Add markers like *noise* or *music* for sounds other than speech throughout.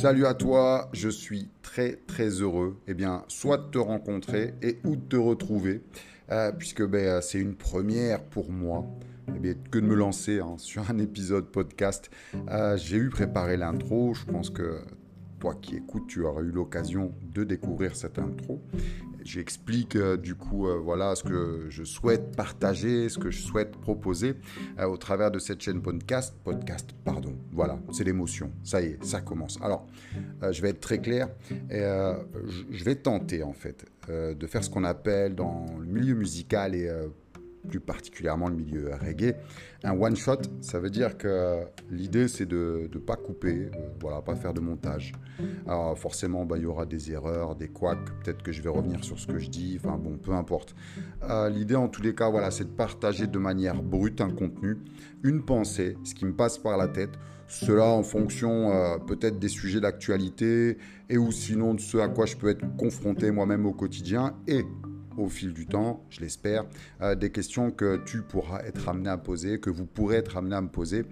Salut à toi, je suis très très heureux, eh bien, soit de te rencontrer et ou de te retrouver, euh, puisque ben, c'est une première pour moi. Eh que de me lancer hein, *laughs* sur un épisode podcast. Euh, j'ai eu préparé l'intro, je pense que toi qui écoutes, tu auras eu l'occasion de découvrir cette intro. J'explique euh, du coup euh, voilà ce que je souhaite partager, ce que je souhaite proposer euh, au travers de cette chaîne podcast. Podcast, pardon. Voilà, c'est l'émotion. Ça y est, ça commence. Alors, je vais être très clair. Et, je vais tenter en fait de faire ce qu'on appelle dans le milieu musical et plus particulièrement le milieu reggae. Un one shot, ça veut dire que l'idée c'est de ne pas couper, euh, voilà, pas faire de montage. Alors forcément, bah, il y aura des erreurs, des couacs, peut-être que je vais revenir sur ce que je dis, enfin bon, peu importe. Euh, l'idée en tous les cas, voilà, c'est de partager de manière brute un contenu, une pensée, ce qui me passe par la tête. Cela en fonction euh, peut-être des sujets d'actualité et ou sinon de ce à quoi je peux être confronté moi-même au quotidien et au fil du temps, je l'espère, euh, des questions que tu pourras être amené à poser, que vous pourrez être amené à me poser.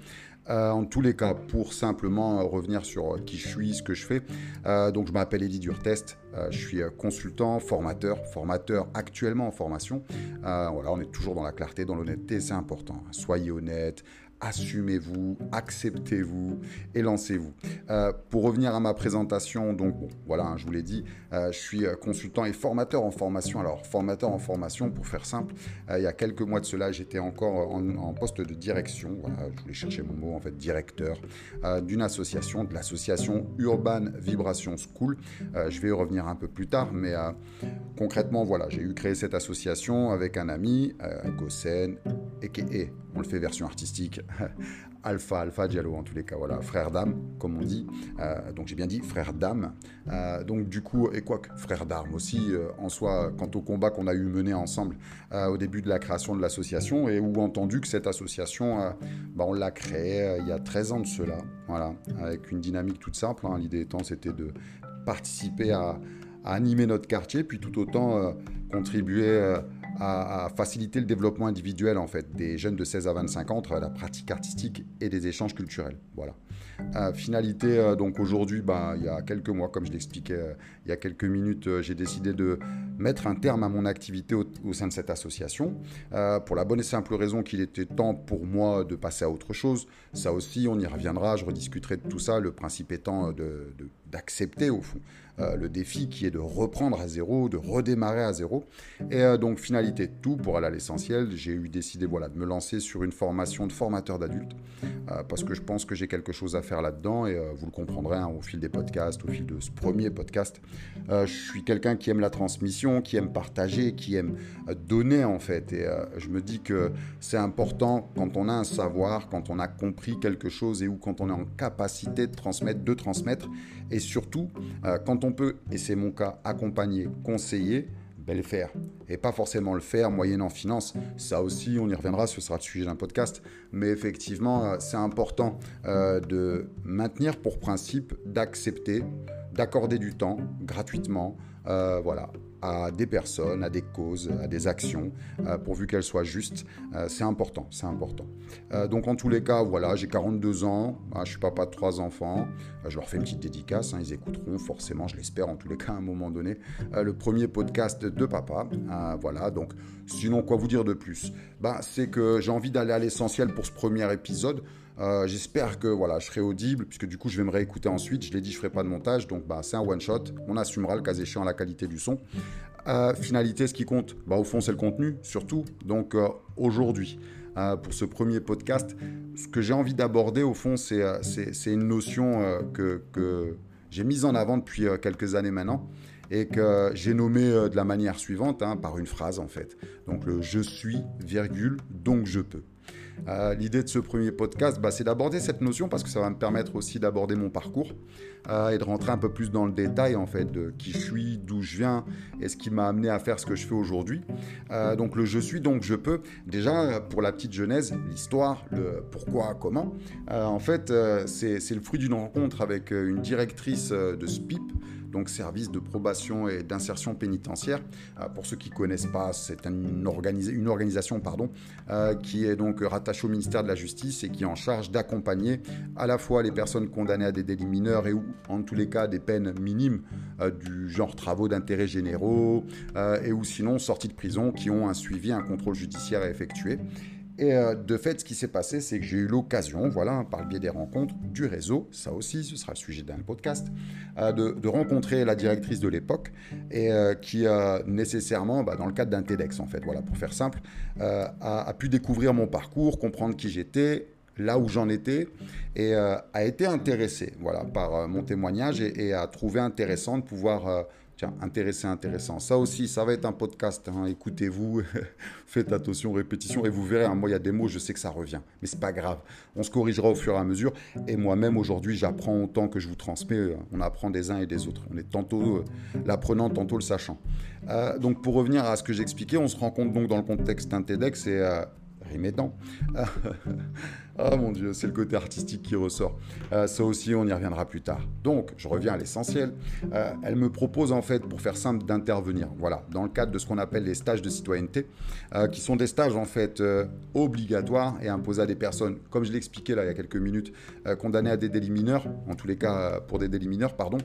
Euh, en tous les cas, pour simplement revenir sur qui je suis, ce que je fais, euh, donc je m'appelle Eddie Durtest, je suis consultant, formateur, formateur actuellement en formation. voilà, on est toujours dans la clarté, dans l'honnêteté, c'est important. Soyez honnête, assumez-vous, acceptez-vous et lancez-vous. Euh, pour revenir à ma présentation, donc voilà, hein, je vous l'ai dit, euh, je suis euh, consultant et formateur en formation. Alors formateur en formation, pour faire simple, il y a quelques mois de cela, j'étais encore en, poste de direction. Je voulais chercher mon mot en fait, directeur d'une association, de l'association Urban Vibration School. je vais y revenir un peu plus tard, mais concrètement, voilà, j'ai eu créé cette association avec un ami, Gossen, et on le fait version artistique, *laughs* Alpha, Alpha Diallo en tous les cas, voilà, frère d'âme, comme on dit. Euh, donc j'ai bien dit frère d'âme. Euh, donc du coup, et quoi que frère d'armes aussi, euh, en soi, quant au combat qu'on a eu mené ensemble au début de la création de l'association, et où entendu que cette association, bah, on l'a créée il y a 13 ans de cela, voilà, avec une dynamique toute simple. Hein. L'idée étant, c'était de participer à, à, animer notre quartier, puis tout autant contribuer à, faciliter le développement individuel en fait des jeunes de 16 à 25 ans entre la pratique artistique et des échanges culturels. Voilà. Euh, finalité, euh, donc aujourd'hui, bah, il y a quelques mois, comme je l'expliquais euh, il y a quelques minutes, j'ai décidé de mettre un terme à mon activité au, sein de cette association, pour la bonne et simple raison qu'il était temps pour moi de passer à autre chose. Ça aussi, on y reviendra, je rediscuterai de tout ça, le principe étant d'accepter au fond le défi qui est de reprendre à zéro, de redémarrer à zéro. Et donc finalité, tout pour aller à l'essentiel, j'ai eu décidé voilà, de me lancer sur une formation de formateur d'adultes, parce que je pense que j'ai quelque chose à faire là-dedans et euh, vous le comprendrez hein, au fil des podcasts, au fil de ce premier podcast. Euh, je suis quelqu'un qui aime la transmission, qui aime partager, qui aime euh, donner en fait. Et je me dis que c'est important quand on a un savoir, quand on a compris quelque chose et ou quand on est en capacité de transmettre, de transmettre. Et surtout, quand on peut, et c'est mon cas, accompagner, conseiller, le faire. Et pas forcément le faire moyennant finance. Ça aussi, on y reviendra, ce sera le sujet d'un podcast. Mais effectivement, euh, c'est important euh, de maintenir pour principe d'accepter, d'accorder du temps gratuitement. Euh, voilà, à des personnes, à des causes, à des actions, euh, pourvu qu'elles soient justes. Euh, c'est important, c'est important. Donc en tous les cas, voilà, j'ai 42 ans, hein, je suis papa de trois enfants, je leur fais une petite dédicace, hein, ils écouteront forcément, je l'espère en tous les cas à un moment donné, le premier podcast de papa. voilà, donc sinon quoi vous dire de plus? Ben, C'est que j'ai envie d'aller à l'essentiel pour ce premier épisode. Euh, j'espère que voilà, je serai audible, puisque du coup, je vais me réécouter ensuite. Je l'ai dit, je ne ferai pas de montage, donc bah, c'est un one-shot. On assumera le cas échéant la qualité du son. Euh, finalité, ce qui compte, bah, au fond, c'est le contenu, surtout. Donc euh, aujourd'hui, pour ce premier podcast, ce que j'ai envie d'aborder, au fond, c'est une notion que, que j'ai mise en avant depuis quelques années maintenant et que j'ai nommé de la manière suivante, hein, par une phrase en fait. Donc le je suis, virgule, donc je peux. Euh, l'idée de ce premier podcast, bah, c'est d'aborder cette notion parce que ça va me permettre aussi d'aborder mon parcours euh, et de rentrer un peu plus dans le détail en fait de qui je suis, d'où je viens et ce qui m'a amené à faire ce que je fais aujourd'hui. Euh, donc le je suis, donc je peux. Déjà pour la petite genèse, l'histoire, le pourquoi, comment. en fait, c'est le fruit d'une rencontre avec une directrice de SPIP donc service de probation et d'insertion pénitentiaire. pour ceux qui ne connaissent pas, c'est une, organisation pardon, qui est donc rattachée au ministère de la Justice et qui est en charge d'accompagner à la fois les personnes condamnées à des délits mineurs et ou en tous les cas des peines minimes du genre travaux d'intérêt généraux et ou sinon sorties de prison qui ont un suivi, un contrôle judiciaire à effectuer. Et euh, de fait, ce qui s'est passé, c'est que j'ai eu l'occasion, voilà, par le biais des rencontres du réseau, ça aussi, ce sera le sujet d'un podcast, euh, de, rencontrer la directrice de l'époque et euh, qui nécessairement, bah, dans le cadre d'un TEDx en fait, voilà, pour faire simple, a, pu découvrir mon parcours, comprendre qui j'étais, là où j'en étais, et a été intéressée, voilà, par mon témoignage et, et, a trouvé intéressant de pouvoir Tiens, intéressant, intéressant. Ça aussi, ça va être un podcast. Hein. Écoutez-vous, *laughs* faites attention, répétition, et vous verrez. Hein, moi, il y a des mots, je sais que ça revient, mais c'est pas grave. On se corrigera au fur et à mesure. Et moi-même, aujourd'hui, j'apprends autant que je vous transmets. On apprend des uns et des autres. On est tantôt euh, l'apprenant, tantôt le sachant. Euh, donc, pour revenir à ce que j'expliquais, on se rend compte donc dans le contexte d'un TEDx et euh, rimédant. *laughs* Ah mon Dieu, c'est le côté artistique qui ressort. Euh, ça aussi, on y reviendra plus tard. Donc, je reviens à l'essentiel. Euh, elle me propose en fait, pour faire simple, d'intervenir. Voilà, dans le cadre de ce qu'on appelle les stages de citoyenneté, euh, qui sont des stages en fait obligatoires et imposés à des personnes, comme je l'expliquais là il y a quelques minutes, condamnées à des délits mineurs, en tous les cas pour des délits mineurs, pardon.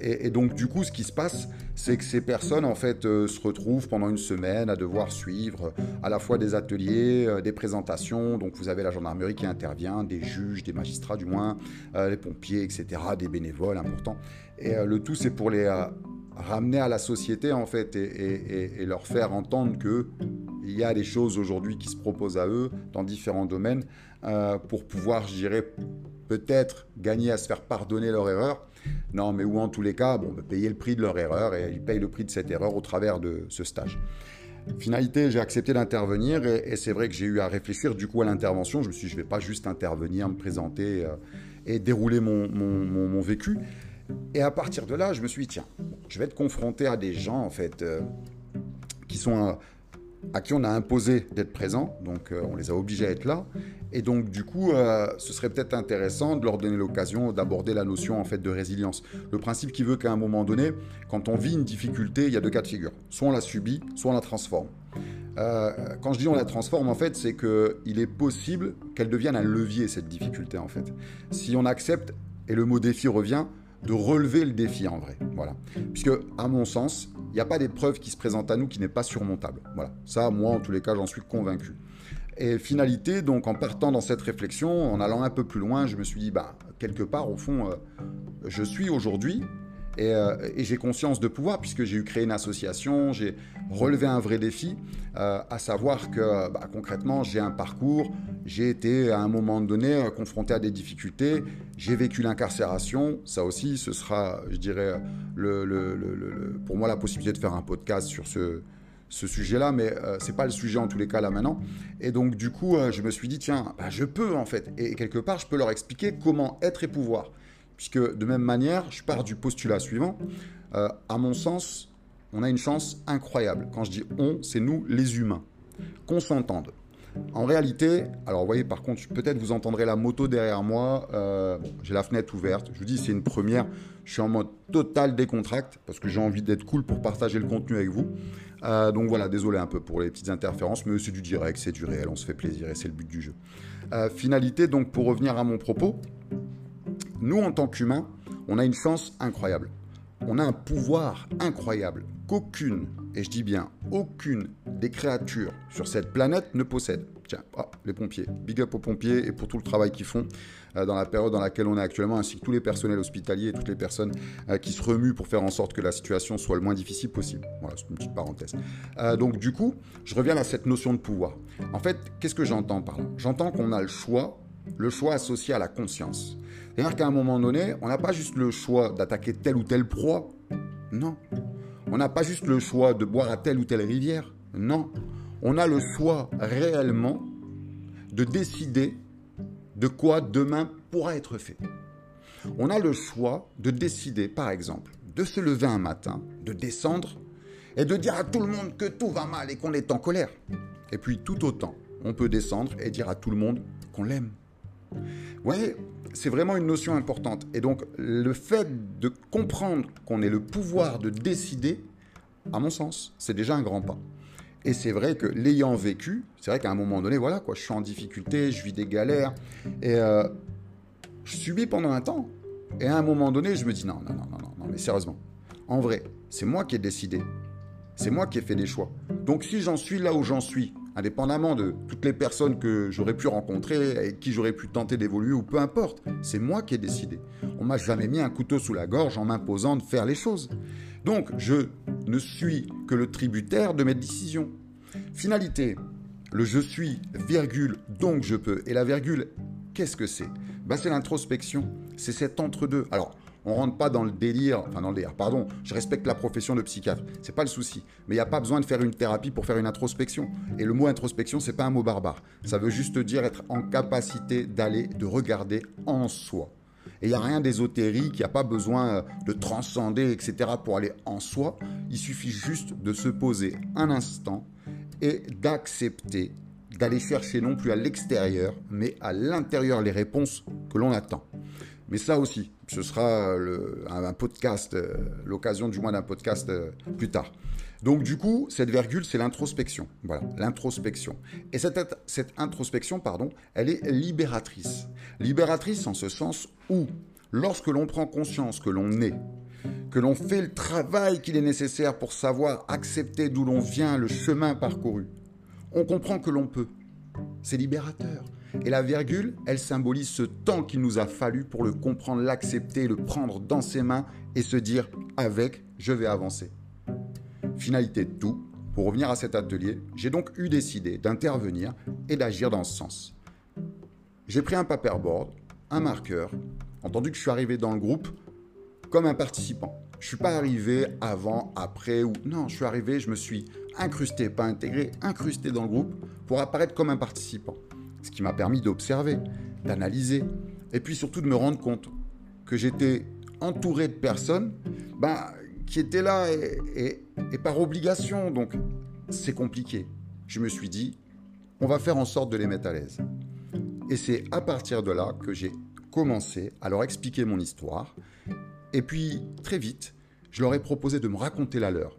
Et, et, donc, du coup, ce qui se passe, c'est que ces personnes en fait se retrouvent pendant une semaine à devoir suivre à la fois des ateliers, des présentations. Donc, vous avez la gendarmerie qui intervient, des juges, des magistrats du moins, euh, les pompiers, etc., des bénévoles importants. Et euh, le tout, c'est pour les euh, ramener à la société, en fait, et, leur faire entendre qu'il y a des choses aujourd'hui qui se proposent à eux dans différents domaines pour pouvoir, je dirais, peut-être gagner à se faire pardonner leur erreur. Non, mais ou en tous les cas, bon, bah, payer le prix de leur erreur et ils payent le prix de cette erreur au travers de ce stage. Finalité, j'ai accepté d'intervenir et, c'est vrai que j'ai eu à réfléchir du coup à l'intervention. Je me suis dit, je ne vais pas juste intervenir, me présenter euh, et dérouler mon, vécu. Et à partir de là, je me suis dit, tiens, je vais être confronté à des gens en fait euh, qui sont... Euh, à qui on a imposé d'être présent, donc on les a obligés à être là, et donc, du coup, euh, ce serait peut-être intéressant de leur donner l'occasion d'aborder la notion en fait de résilience. Le principe qui veut qu'à un moment donné, quand on vit une difficulté, il y a deux cas de figure. Soit on la subit, soit on la transforme. Euh, quand je dis on la transforme, en fait, c'est qu'il est possible qu'elle devienne un levier, cette difficulté, en fait. Si on accepte, et le mot défi revient, de relever le défi en vrai. Voilà. Puisque, à mon sens, il n'y a pas d'épreuve qui se présente à nous qui n'est pas surmontable. Voilà. Ça, moi, en tous les cas, j'en suis convaincu. Et finalité, donc en partant dans cette réflexion, en allant un peu plus loin, je me suis dit, bah, quelque part, au fond, euh, je suis aujourd'hui euh, et, j'ai conscience de pouvoir puisque j'ai eu créé une association, j'ai relevé un vrai défi, euh, à savoir que bah, concrètement, j'ai un parcours, j'ai été à un moment donné confronté à des difficultés, j'ai vécu l'incarcération, ça aussi, ce sera, je dirais, pour moi la possibilité de faire un podcast sur ce ce sujet-là, mais euh, c'est pas le sujet en tous les cas là maintenant. Et donc du coup, euh, je me suis dit tiens, bah, je peux en fait, et quelque part, je peux leur expliquer comment être et pouvoir, puisque de même manière, je pars du postulat suivant. Euh, à mon sens, on a une chance incroyable. Quand je dis on, c'est nous les humains, qu'on s'entende. En réalité, alors vous voyez par contre, peut-être vous entendrez la moto derrière moi. j'ai la fenêtre ouverte. Je vous dis, c'est une première. Je suis en mode total décontracte parce que j'ai envie d'être cool pour partager le contenu avec vous. Euh, donc voilà, désolé un peu pour les petites interférences, mais c'est du direct, c'est du réel, on se fait plaisir et c'est le but du jeu. Euh, finalité, donc pour revenir à mon propos, nous en tant qu'humains, on a une chance incroyable. On a un pouvoir incroyable qu'aucune, et je dis bien aucune des créatures sur cette planète ne possède. Tiens, les pompiers, big up aux pompiers et pour tout le travail qu'ils font. Euh, dans la période dans laquelle on est actuellement, ainsi que tous les personnels hospitaliers et toutes les personnes euh, qui se remuent pour faire en sorte que la situation soit le moins difficile possible. Voilà, c'est une petite parenthèse. Euh, donc du coup, je reviens à cette notion de pouvoir. En fait, qu'est-ce que j'entends par là? J'entends qu'on a le choix, le choix associé à la conscience. C'est-à-dire qu'à un moment donné, on n'a pas juste le choix d'attaquer telle ou telle proie. Non. On n'a pas juste le choix de boire à telle ou telle rivière. Non. On a le choix réellement de décider de quoi demain pourra être fait. On a le choix de décider, par exemple, de se lever un matin, de descendre et de dire à tout le monde que tout va mal et qu'on est en colère. Et puis tout autant, on peut descendre et dire à tout le monde qu'on l'aime. Ouais, c'est vraiment une notion importante. Et donc, le fait de comprendre qu'on ait le pouvoir de décider, à mon sens, c'est déjà un grand pas. Et c'est vrai que l'ayant vécu, c'est vrai qu'à un moment donné, voilà, quoi, je suis en difficulté, je vis des galères, et euh, je subis pendant un temps. Et à un moment donné, je me dis non, non, non, non, non, mais sérieusement, en vrai, c'est moi qui ai décidé. C'est moi qui ai fait des choix. Donc si j'en suis là où j'en suis, indépendamment de toutes les personnes que j'aurais pu rencontrer, avec qui j'aurais pu tenter d'évoluer, ou peu importe, c'est moi qui ai décidé. On m'a jamais mis un couteau sous la gorge en m'imposant de faire les choses. Donc je ne suis que le tributaire de mes décisions. Finalité, le je suis, virgule, donc je peux. Et la virgule, qu'est-ce que c'est? Ben, C'est l'introspection. C'est cet entre-deux. Alors, on rentre pas dans le délire, enfin dans le délire, pardon, je respecte la profession de psychiatre, c'est pas le souci. Mais il n'y a pas besoin de faire une thérapie pour faire une introspection. Et le mot introspection, c'est pas un mot barbare. Ça veut juste dire être en capacité d'aller, de regarder en soi. Et il n'y a rien d'ésotérique, il n'y a pas besoin euh, de transcender, etc. pour aller en soi. Il suffit juste de se poser un instant et d'accepter d'aller chercher non plus à l'extérieur, mais à l'intérieur les réponses que l'on attend. Mais ça aussi, ce sera un, podcast, euh, l'occasion du moins d'un podcast euh, plus tard. Donc du coup, cette virgule, c'est l'introspection. Voilà, l'introspection. Et cette, cette introspection, pardon, elle est libératrice. Libératrice en ce sens où, lorsque l'on prend conscience que l'on est, que l'on fait le travail qu'il est nécessaire pour savoir accepter d'où l'on vient, le chemin parcouru, on comprend que l'on peut. C'est libérateur. Et la virgule, elle symbolise ce temps qu'il nous a fallu pour le comprendre, l'accepter, le prendre dans ses mains et se dire avec, je vais avancer. Finalité de tout, pour revenir à cet atelier, j'ai donc eu décidé d'intervenir et d'agir dans ce sens. J'ai pris un paperboard, un marqueur, entendu que je suis arrivé dans le groupe comme un participant. Je suis pas arrivé avant, après ou non, je suis arrivé, je me suis incrusté, pas intégré, incrusté dans le groupe pour apparaître comme un participant. Ce qui m'a permis d'observer, d'analyser et puis surtout de me rendre compte que j'étais entouré de personnes ben, qui étaient là et, et par obligation. Donc c'est compliqué. Je me suis dit, on va faire en sorte de les mettre à l'aise. Et c'est à partir de là que j'ai commencé à leur expliquer mon histoire. Et puis, très vite, je leur ai proposé de me raconter la leur.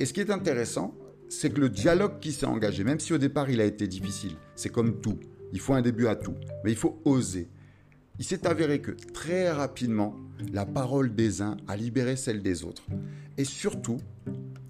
Et ce qui est intéressant, c'est que le dialogue qui s'est engagé, même si au départ il a été difficile, c'est comme tout, il faut un début à tout, mais il faut oser. Il s'est avéré que très rapidement, la parole des uns a libéré celle des autres. Et surtout,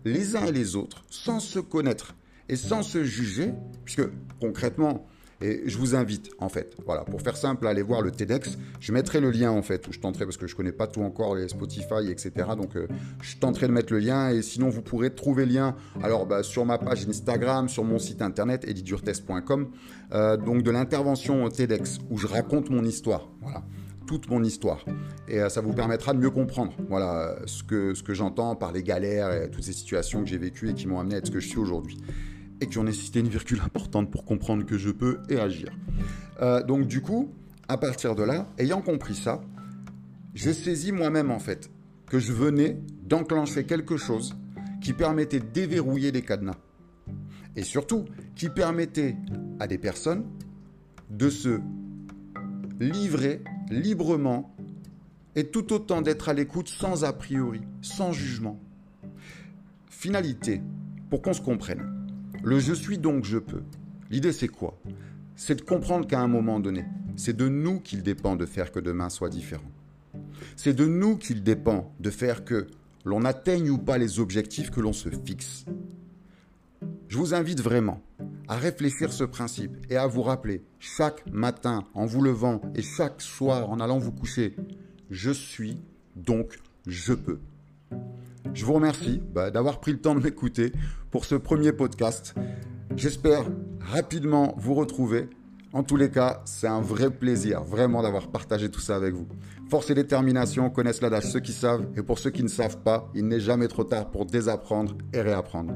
les uns et les autres, sans se connaître et sans se juger, puisque concrètement, et je vous invite, en fait, voilà, pour faire simple, à aller voir le TEDx. Je mettrai le lien, en fait, où je tenterai, parce que je ne connais pas tout encore, les Spotify, etc. Donc, euh, je tenterai de mettre le lien. Et sinon, vous pourrez trouver le lien, alors, bah, sur ma page Instagram, sur mon site internet, edidurtest.com, euh, donc de l'intervention TEDx, où je raconte mon histoire. Voilà toute mon histoire. Et euh, ça vous permettra de mieux comprendre voilà, ce que, ce que j'entends par les galères et toutes ces situations que j'ai vécues et qui m'ont amené à être ce que je suis aujourd'hui et qui ont nécessité une virgule importante pour comprendre que je peux et agir. Euh, donc du coup, à partir de là, ayant compris ça, j'ai saisi moi-même en fait que je venais d'enclencher quelque chose qui permettait de déverrouiller des cadenas. Et surtout, qui permettait à des personnes de se livrer librement et tout autant d'être à l'écoute sans a priori, sans jugement. Finalité, pour qu'on se comprenne. Le je suis donc je peux. L'idée c'est quoi? C'est de comprendre qu'à un moment donné, c'est de nous qu'il dépend de faire que demain soit différent. C'est de nous qu'il dépend de faire que l'on atteigne ou pas les objectifs que l'on se fixe. Je vous invite vraiment à réfléchir ce principe et à vous rappeler chaque matin en vous levant et chaque soir en allant vous coucher, je suis donc je peux. Je vous remercie bah, d'avoir pris le temps de m'écouter pour ce premier podcast. J'espère rapidement vous retrouver. En tous les cas, c'est un vrai plaisir vraiment d'avoir partagé tout ça avec vous. Force et détermination connaissent l'adage ceux qui savent et pour ceux qui ne savent pas, il n'est jamais trop tard pour désapprendre et réapprendre.